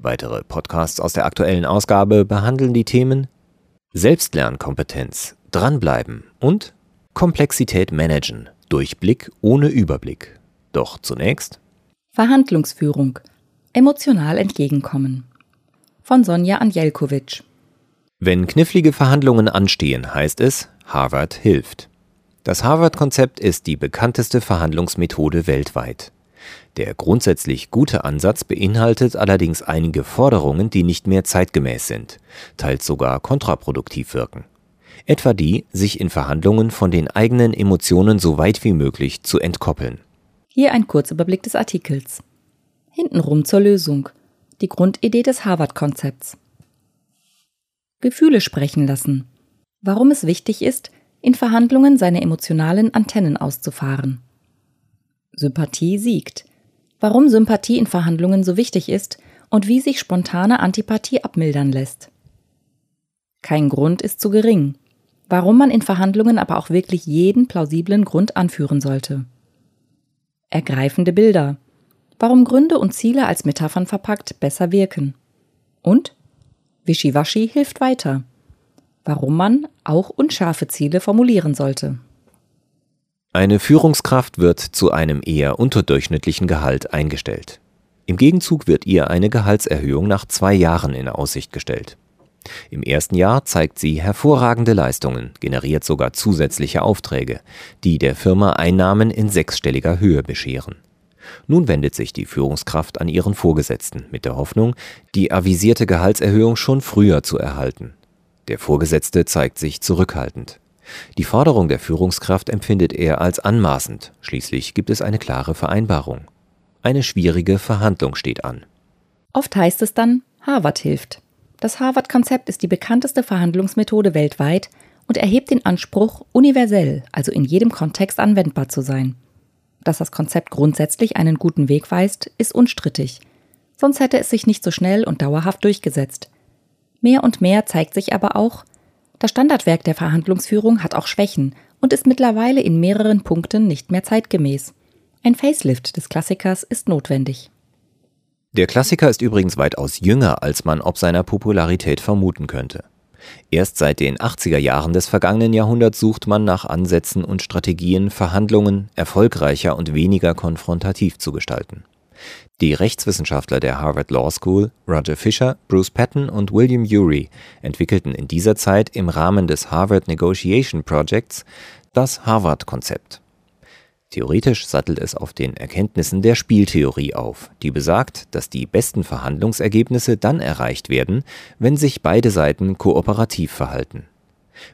Weitere Podcasts aus der aktuellen Ausgabe behandeln die Themen Selbstlernkompetenz, dranbleiben und Komplexität managen, Durchblick ohne Überblick. Doch zunächst Verhandlungsführung. Emotional entgegenkommen. Von Sonja Anjelkovic. Wenn knifflige Verhandlungen anstehen, heißt es, Harvard hilft. Das Harvard-Konzept ist die bekannteste Verhandlungsmethode weltweit. Der grundsätzlich gute Ansatz beinhaltet allerdings einige Forderungen, die nicht mehr zeitgemäß sind, teils sogar kontraproduktiv wirken. Etwa die, sich in Verhandlungen von den eigenen Emotionen so weit wie möglich zu entkoppeln. Hier ein Kurzüberblick des Artikels. Hintenrum zur Lösung. Die Grundidee des Harvard-Konzepts. Gefühle sprechen lassen. Warum es wichtig ist, in Verhandlungen seine emotionalen Antennen auszufahren. Sympathie siegt. Warum Sympathie in Verhandlungen so wichtig ist und wie sich spontane Antipathie abmildern lässt. Kein Grund ist zu gering. Warum man in Verhandlungen aber auch wirklich jeden plausiblen Grund anführen sollte. Ergreifende Bilder. Warum Gründe und Ziele als Metaphern verpackt besser wirken. Und Wischiwaschi hilft weiter. Warum man auch unscharfe Ziele formulieren sollte. Eine Führungskraft wird zu einem eher unterdurchschnittlichen Gehalt eingestellt. Im Gegenzug wird ihr eine Gehaltserhöhung nach zwei Jahren in Aussicht gestellt. Im ersten Jahr zeigt sie hervorragende Leistungen, generiert sogar zusätzliche Aufträge, die der Firma Einnahmen in sechsstelliger Höhe bescheren. Nun wendet sich die Führungskraft an ihren Vorgesetzten mit der Hoffnung, die avisierte Gehaltserhöhung schon früher zu erhalten. Der Vorgesetzte zeigt sich zurückhaltend. Die Forderung der Führungskraft empfindet er als anmaßend, schließlich gibt es eine klare Vereinbarung. Eine schwierige Verhandlung steht an. Oft heißt es dann, Harvard hilft. Das Harvard-Konzept ist die bekannteste Verhandlungsmethode weltweit und erhebt den Anspruch, universell, also in jedem Kontext anwendbar zu sein. Dass das Konzept grundsätzlich einen guten Weg weist, ist unstrittig. Sonst hätte es sich nicht so schnell und dauerhaft durchgesetzt. Mehr und mehr zeigt sich aber auch, das Standardwerk der Verhandlungsführung hat auch Schwächen und ist mittlerweile in mehreren Punkten nicht mehr zeitgemäß. Ein Facelift des Klassikers ist notwendig. Der Klassiker ist übrigens weitaus jünger, als man ob seiner Popularität vermuten könnte. Erst seit den 80er Jahren des vergangenen Jahrhunderts sucht man nach Ansätzen und Strategien, Verhandlungen erfolgreicher und weniger konfrontativ zu gestalten. Die Rechtswissenschaftler der Harvard Law School, Roger Fisher, Bruce Patton und William Ury, entwickelten in dieser Zeit im Rahmen des Harvard Negotiation Projects das Harvard-Konzept. Theoretisch sattelt es auf den Erkenntnissen der Spieltheorie auf, die besagt, dass die besten Verhandlungsergebnisse dann erreicht werden, wenn sich beide Seiten kooperativ verhalten.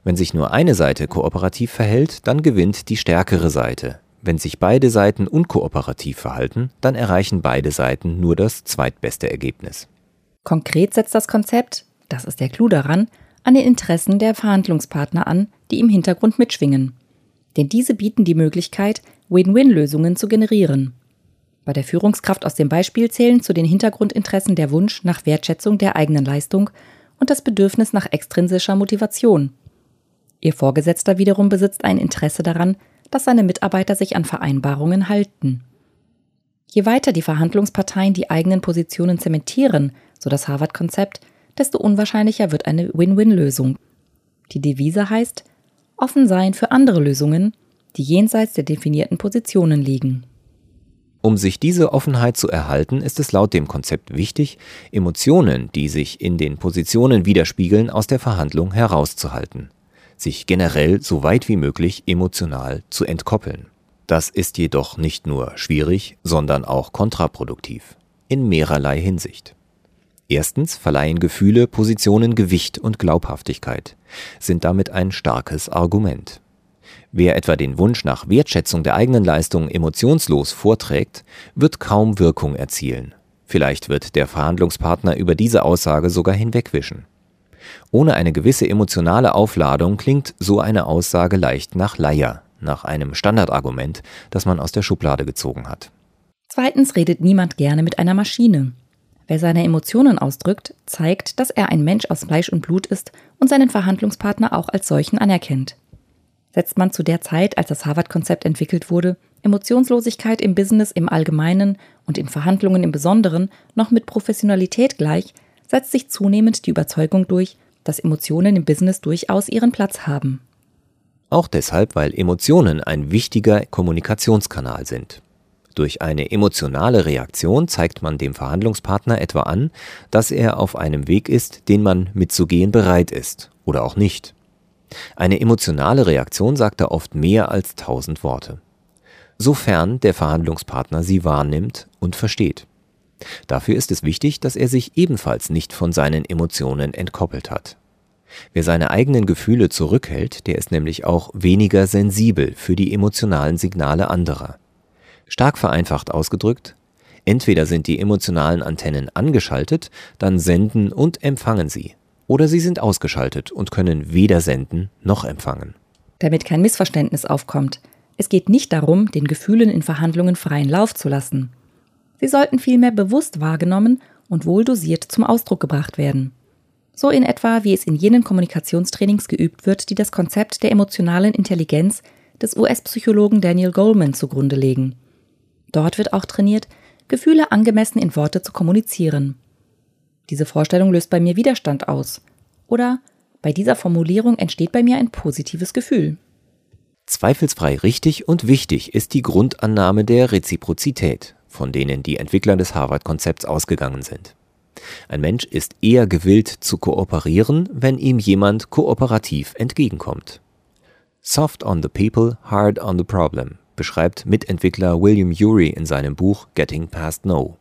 Wenn sich nur eine Seite kooperativ verhält, dann gewinnt die stärkere Seite. Wenn sich beide Seiten unkooperativ verhalten, dann erreichen beide Seiten nur das zweitbeste Ergebnis. Konkret setzt das Konzept, das ist der Clou daran, an den Interessen der Verhandlungspartner an, die im Hintergrund mitschwingen. Denn diese bieten die Möglichkeit, Win-Win-Lösungen zu generieren. Bei der Führungskraft aus dem Beispiel zählen zu den Hintergrundinteressen der Wunsch nach Wertschätzung der eigenen Leistung und das Bedürfnis nach extrinsischer Motivation. Ihr Vorgesetzter wiederum besitzt ein Interesse daran, dass seine Mitarbeiter sich an Vereinbarungen halten. Je weiter die Verhandlungsparteien die eigenen Positionen zementieren, so das Harvard-Konzept, desto unwahrscheinlicher wird eine Win-Win-Lösung. Die Devise heißt, offen sein für andere Lösungen die jenseits der definierten Positionen liegen. Um sich diese Offenheit zu erhalten, ist es laut dem Konzept wichtig, Emotionen, die sich in den Positionen widerspiegeln, aus der Verhandlung herauszuhalten, sich generell so weit wie möglich emotional zu entkoppeln. Das ist jedoch nicht nur schwierig, sondern auch kontraproduktiv, in mehrerlei Hinsicht. Erstens verleihen Gefühle Positionen Gewicht und Glaubhaftigkeit, sind damit ein starkes Argument. Wer etwa den Wunsch nach Wertschätzung der eigenen Leistung emotionslos vorträgt, wird kaum Wirkung erzielen. Vielleicht wird der Verhandlungspartner über diese Aussage sogar hinwegwischen. Ohne eine gewisse emotionale Aufladung klingt so eine Aussage leicht nach Leier, nach einem Standardargument, das man aus der Schublade gezogen hat. Zweitens redet niemand gerne mit einer Maschine. Wer seine Emotionen ausdrückt, zeigt, dass er ein Mensch aus Fleisch und Blut ist und seinen Verhandlungspartner auch als solchen anerkennt. Setzt man zu der Zeit, als das Harvard-Konzept entwickelt wurde, Emotionslosigkeit im Business im Allgemeinen und in Verhandlungen im Besonderen noch mit Professionalität gleich, setzt sich zunehmend die Überzeugung durch, dass Emotionen im Business durchaus ihren Platz haben. Auch deshalb, weil Emotionen ein wichtiger Kommunikationskanal sind. Durch eine emotionale Reaktion zeigt man dem Verhandlungspartner etwa an, dass er auf einem Weg ist, den man mitzugehen bereit ist oder auch nicht. Eine emotionale Reaktion sagt da oft mehr als tausend Worte. Sofern der Verhandlungspartner sie wahrnimmt und versteht. Dafür ist es wichtig, dass er sich ebenfalls nicht von seinen Emotionen entkoppelt hat. Wer seine eigenen Gefühle zurückhält, der ist nämlich auch weniger sensibel für die emotionalen Signale anderer. Stark vereinfacht ausgedrückt, entweder sind die emotionalen Antennen angeschaltet, dann senden und empfangen sie, oder sie sind ausgeschaltet und können weder senden noch empfangen. Damit kein Missverständnis aufkommt, es geht nicht darum, den Gefühlen in Verhandlungen freien Lauf zu lassen. Sie sollten vielmehr bewusst wahrgenommen und wohl dosiert zum Ausdruck gebracht werden. So in etwa, wie es in jenen Kommunikationstrainings geübt wird, die das Konzept der emotionalen Intelligenz des US-Psychologen Daniel Goleman zugrunde legen. Dort wird auch trainiert, Gefühle angemessen in Worte zu kommunizieren. Diese Vorstellung löst bei mir Widerstand aus. Oder bei dieser Formulierung entsteht bei mir ein positives Gefühl. Zweifelsfrei richtig und wichtig ist die Grundannahme der Reziprozität, von denen die Entwickler des Harvard-Konzepts ausgegangen sind. Ein Mensch ist eher gewillt zu kooperieren, wenn ihm jemand kooperativ entgegenkommt. Soft on the people, hard on the problem beschreibt Mitentwickler William Ury in seinem Buch Getting Past No.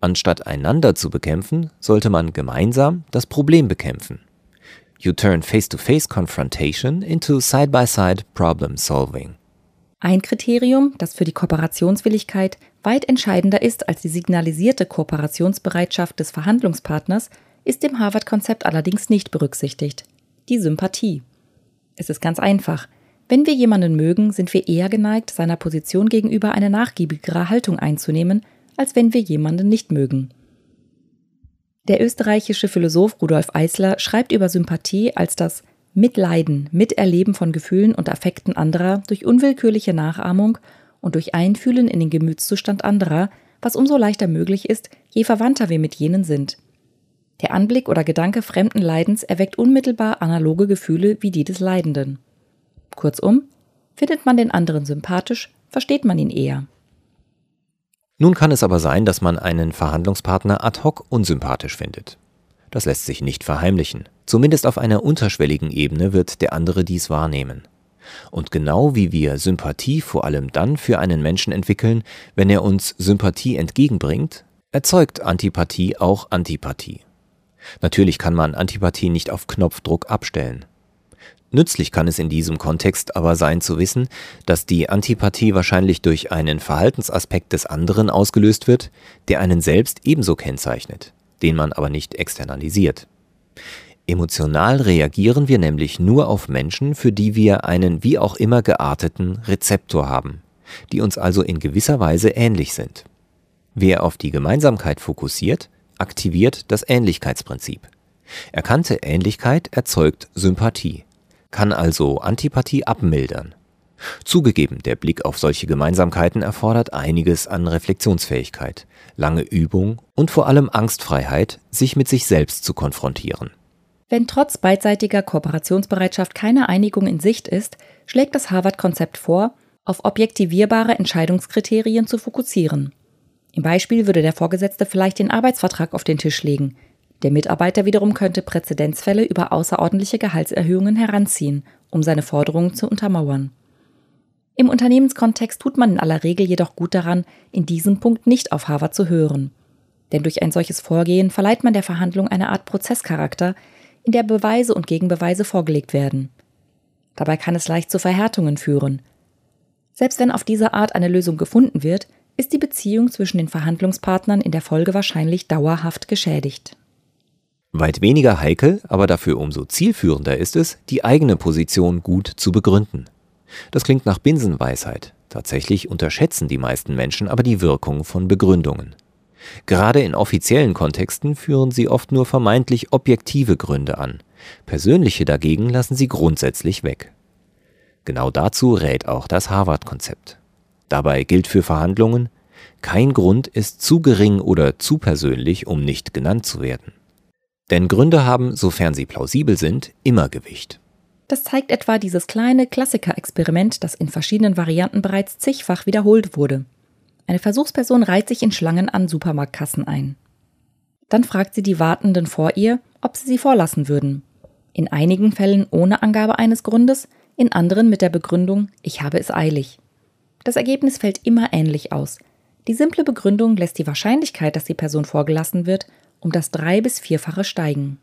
Anstatt einander zu bekämpfen, sollte man gemeinsam das Problem bekämpfen. You turn face-to-face -face confrontation into side-by-side -side problem solving. Ein Kriterium, das für die Kooperationswilligkeit weit entscheidender ist als die signalisierte Kooperationsbereitschaft des Verhandlungspartners, ist im Harvard-Konzept allerdings nicht berücksichtigt. Die Sympathie. Es ist ganz einfach. Wenn wir jemanden mögen, sind wir eher geneigt, seiner Position gegenüber eine nachgiebigere Haltung einzunehmen, als wenn wir jemanden nicht mögen. Der österreichische Philosoph Rudolf Eisler schreibt über Sympathie als das Mitleiden, Miterleben von Gefühlen und Affekten anderer durch unwillkürliche Nachahmung und durch Einfühlen in den Gemütszustand anderer, was umso leichter möglich ist, je verwandter wir mit jenen sind. Der Anblick oder Gedanke fremden Leidens erweckt unmittelbar analoge Gefühle wie die des Leidenden. Kurzum, findet man den anderen sympathisch, versteht man ihn eher. Nun kann es aber sein, dass man einen Verhandlungspartner ad hoc unsympathisch findet. Das lässt sich nicht verheimlichen. Zumindest auf einer unterschwelligen Ebene wird der andere dies wahrnehmen. Und genau wie wir Sympathie vor allem dann für einen Menschen entwickeln, wenn er uns Sympathie entgegenbringt, erzeugt Antipathie auch Antipathie. Natürlich kann man Antipathie nicht auf Knopfdruck abstellen. Nützlich kann es in diesem Kontext aber sein zu wissen, dass die Antipathie wahrscheinlich durch einen Verhaltensaspekt des anderen ausgelöst wird, der einen selbst ebenso kennzeichnet, den man aber nicht externalisiert. Emotional reagieren wir nämlich nur auf Menschen, für die wir einen wie auch immer gearteten Rezeptor haben, die uns also in gewisser Weise ähnlich sind. Wer auf die Gemeinsamkeit fokussiert, aktiviert das Ähnlichkeitsprinzip. Erkannte Ähnlichkeit erzeugt Sympathie kann also Antipathie abmildern. Zugegeben, der Blick auf solche Gemeinsamkeiten erfordert einiges an Reflexionsfähigkeit, lange Übung und vor allem Angstfreiheit, sich mit sich selbst zu konfrontieren. Wenn trotz beidseitiger Kooperationsbereitschaft keine Einigung in Sicht ist, schlägt das Harvard-Konzept vor, auf objektivierbare Entscheidungskriterien zu fokussieren. Im Beispiel würde der Vorgesetzte vielleicht den Arbeitsvertrag auf den Tisch legen, der Mitarbeiter wiederum könnte Präzedenzfälle über außerordentliche Gehaltserhöhungen heranziehen, um seine Forderungen zu untermauern. Im Unternehmenskontext tut man in aller Regel jedoch gut daran, in diesem Punkt nicht auf Harvard zu hören. Denn durch ein solches Vorgehen verleiht man der Verhandlung eine Art Prozesscharakter, in der Beweise und Gegenbeweise vorgelegt werden. Dabei kann es leicht zu Verhärtungen führen. Selbst wenn auf diese Art eine Lösung gefunden wird, ist die Beziehung zwischen den Verhandlungspartnern in der Folge wahrscheinlich dauerhaft geschädigt. Weit weniger heikel, aber dafür umso zielführender ist es, die eigene Position gut zu begründen. Das klingt nach Binsenweisheit. Tatsächlich unterschätzen die meisten Menschen aber die Wirkung von Begründungen. Gerade in offiziellen Kontexten führen sie oft nur vermeintlich objektive Gründe an. Persönliche dagegen lassen sie grundsätzlich weg. Genau dazu rät auch das Harvard-Konzept. Dabei gilt für Verhandlungen, kein Grund ist zu gering oder zu persönlich, um nicht genannt zu werden. Denn Gründe haben, sofern sie plausibel sind, immer Gewicht. Das zeigt etwa dieses kleine Klassiker-Experiment, das in verschiedenen Varianten bereits zigfach wiederholt wurde. Eine Versuchsperson reiht sich in Schlangen an Supermarktkassen ein. Dann fragt sie die Wartenden vor ihr, ob sie sie vorlassen würden. In einigen Fällen ohne Angabe eines Grundes, in anderen mit der Begründung, ich habe es eilig. Das Ergebnis fällt immer ähnlich aus. Die simple Begründung lässt die Wahrscheinlichkeit, dass die Person vorgelassen wird, um das drei- bis vierfache steigen.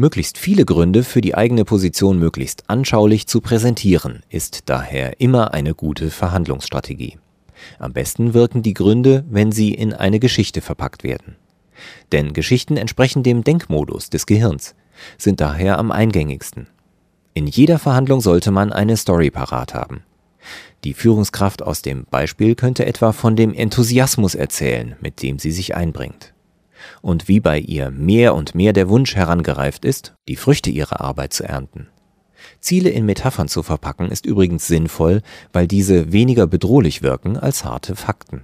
Möglichst viele Gründe für die eigene Position möglichst anschaulich zu präsentieren, ist daher immer eine gute Verhandlungsstrategie. Am besten wirken die Gründe, wenn sie in eine Geschichte verpackt werden. Denn Geschichten entsprechen dem Denkmodus des Gehirns, sind daher am eingängigsten. In jeder Verhandlung sollte man eine Story parat haben. Die Führungskraft aus dem Beispiel könnte etwa von dem Enthusiasmus erzählen, mit dem sie sich einbringt und wie bei ihr mehr und mehr der Wunsch herangereift ist, die Früchte ihrer Arbeit zu ernten. Ziele in Metaphern zu verpacken ist übrigens sinnvoll, weil diese weniger bedrohlich wirken als harte Fakten.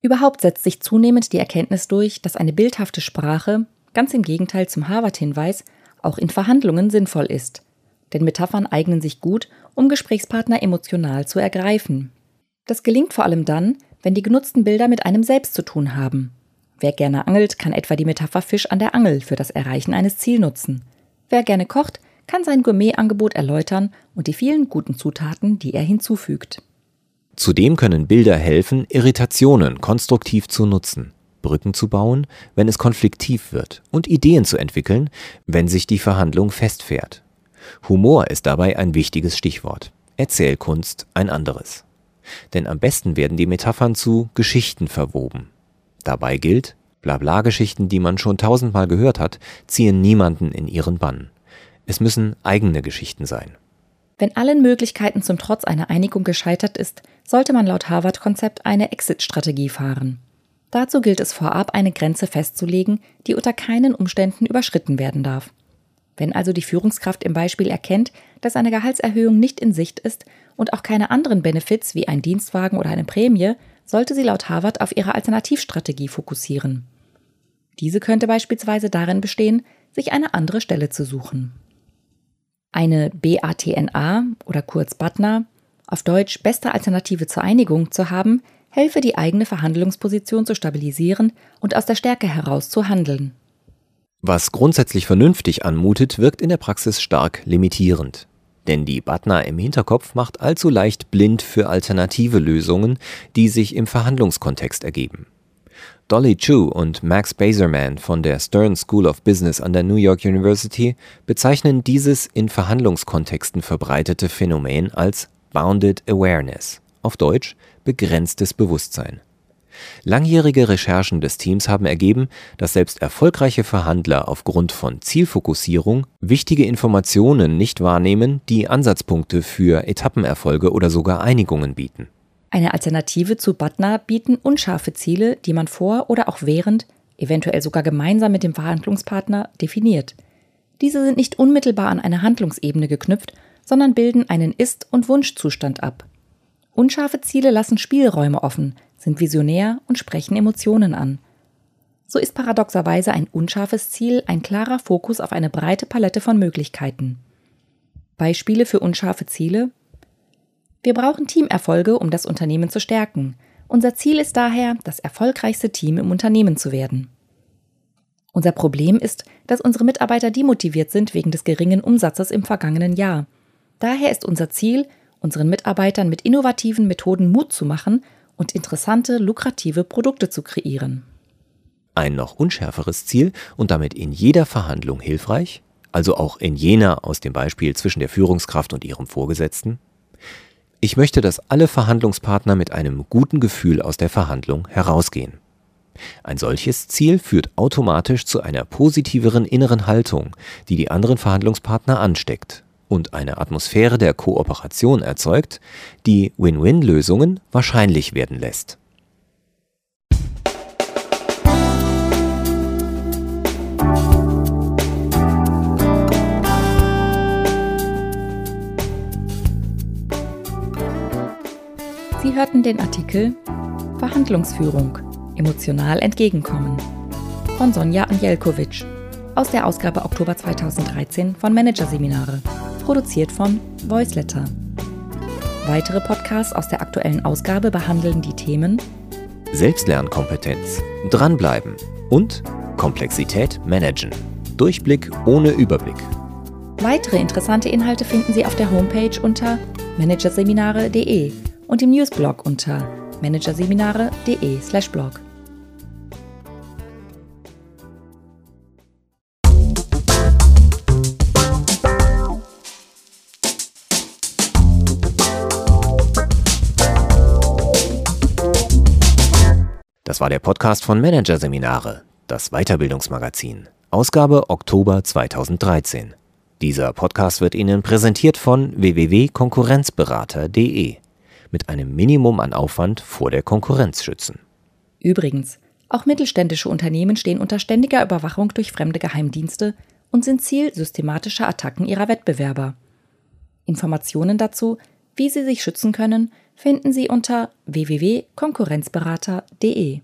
Überhaupt setzt sich zunehmend die Erkenntnis durch, dass eine bildhafte Sprache, ganz im Gegenteil zum Harvard-Hinweis, auch in Verhandlungen sinnvoll ist. Denn Metaphern eignen sich gut, um Gesprächspartner emotional zu ergreifen. Das gelingt vor allem dann, wenn die genutzten Bilder mit einem selbst zu tun haben. Wer gerne angelt, kann etwa die Metapher Fisch an der Angel für das Erreichen eines Ziels nutzen. Wer gerne kocht, kann sein Gourmet-Angebot erläutern und die vielen guten Zutaten, die er hinzufügt. Zudem können Bilder helfen, Irritationen konstruktiv zu nutzen, Brücken zu bauen, wenn es konfliktiv wird, und Ideen zu entwickeln, wenn sich die Verhandlung festfährt. Humor ist dabei ein wichtiges Stichwort, Erzählkunst ein anderes. Denn am besten werden die Metaphern zu Geschichten verwoben. Dabei gilt, Blabla-Geschichten, die man schon tausendmal gehört hat, ziehen niemanden in ihren Bann. Es müssen eigene Geschichten sein. Wenn allen Möglichkeiten zum Trotz eine Einigung gescheitert ist, sollte man laut Harvard-Konzept eine Exit-Strategie fahren. Dazu gilt es vorab, eine Grenze festzulegen, die unter keinen Umständen überschritten werden darf. Wenn also die Führungskraft im Beispiel erkennt, dass eine Gehaltserhöhung nicht in Sicht ist und auch keine anderen Benefits wie ein Dienstwagen oder eine Prämie, sollte sie laut Harvard auf ihre Alternativstrategie fokussieren. Diese könnte beispielsweise darin bestehen, sich eine andere Stelle zu suchen. Eine BATNA oder kurz BATNA, auf Deutsch beste Alternative zur Einigung zu haben, helfe die eigene Verhandlungsposition zu stabilisieren und aus der Stärke heraus zu handeln. Was grundsätzlich vernünftig anmutet, wirkt in der Praxis stark limitierend. Denn die Butner im Hinterkopf macht allzu leicht blind für alternative Lösungen, die sich im Verhandlungskontext ergeben. Dolly Chu und Max Bazerman von der Stern School of Business an der New York University bezeichnen dieses in Verhandlungskontexten verbreitete Phänomen als Bounded Awareness, auf Deutsch begrenztes Bewusstsein. Langjährige Recherchen des Teams haben ergeben, dass selbst erfolgreiche Verhandler aufgrund von Zielfokussierung wichtige Informationen nicht wahrnehmen, die Ansatzpunkte für Etappenerfolge oder sogar Einigungen bieten. Eine Alternative zu Butner bieten unscharfe Ziele, die man vor oder auch während, eventuell sogar gemeinsam mit dem Verhandlungspartner, definiert. Diese sind nicht unmittelbar an eine Handlungsebene geknüpft, sondern bilden einen Ist- und Wunschzustand ab. Unscharfe Ziele lassen Spielräume offen, sind visionär und sprechen Emotionen an. So ist paradoxerweise ein unscharfes Ziel ein klarer Fokus auf eine breite Palette von Möglichkeiten. Beispiele für unscharfe Ziele Wir brauchen Teamerfolge, um das Unternehmen zu stärken. Unser Ziel ist daher, das erfolgreichste Team im Unternehmen zu werden. Unser Problem ist, dass unsere Mitarbeiter demotiviert sind wegen des geringen Umsatzes im vergangenen Jahr. Daher ist unser Ziel, unseren Mitarbeitern mit innovativen Methoden Mut zu machen und interessante, lukrative Produkte zu kreieren. Ein noch unschärferes Ziel und damit in jeder Verhandlung hilfreich, also auch in jener aus dem Beispiel zwischen der Führungskraft und ihrem Vorgesetzten. Ich möchte, dass alle Verhandlungspartner mit einem guten Gefühl aus der Verhandlung herausgehen. Ein solches Ziel führt automatisch zu einer positiveren inneren Haltung, die die anderen Verhandlungspartner ansteckt und eine Atmosphäre der Kooperation erzeugt, die Win-Win-Lösungen wahrscheinlich werden lässt. Sie hörten den Artikel Verhandlungsführung Emotional entgegenkommen von Sonja Anjelkovic aus der Ausgabe Oktober 2013 von Managerseminare, produziert von Voiceletter. Weitere Podcasts aus der aktuellen Ausgabe behandeln die Themen Selbstlernkompetenz, dranbleiben und Komplexität managen. Durchblick ohne Überblick. Weitere interessante Inhalte finden Sie auf der Homepage unter managerseminare.de und im Newsblog unter managerseminare.de/blog. Das war der Podcast von Managerseminare, das Weiterbildungsmagazin, Ausgabe Oktober 2013. Dieser Podcast wird Ihnen präsentiert von www.konkurrenzberater.de mit einem Minimum an Aufwand vor der Konkurrenz schützen. Übrigens, auch mittelständische Unternehmen stehen unter ständiger Überwachung durch fremde Geheimdienste und sind Ziel systematischer Attacken ihrer Wettbewerber. Informationen dazu, wie Sie sich schützen können, finden Sie unter www.konkurrenzberater.de.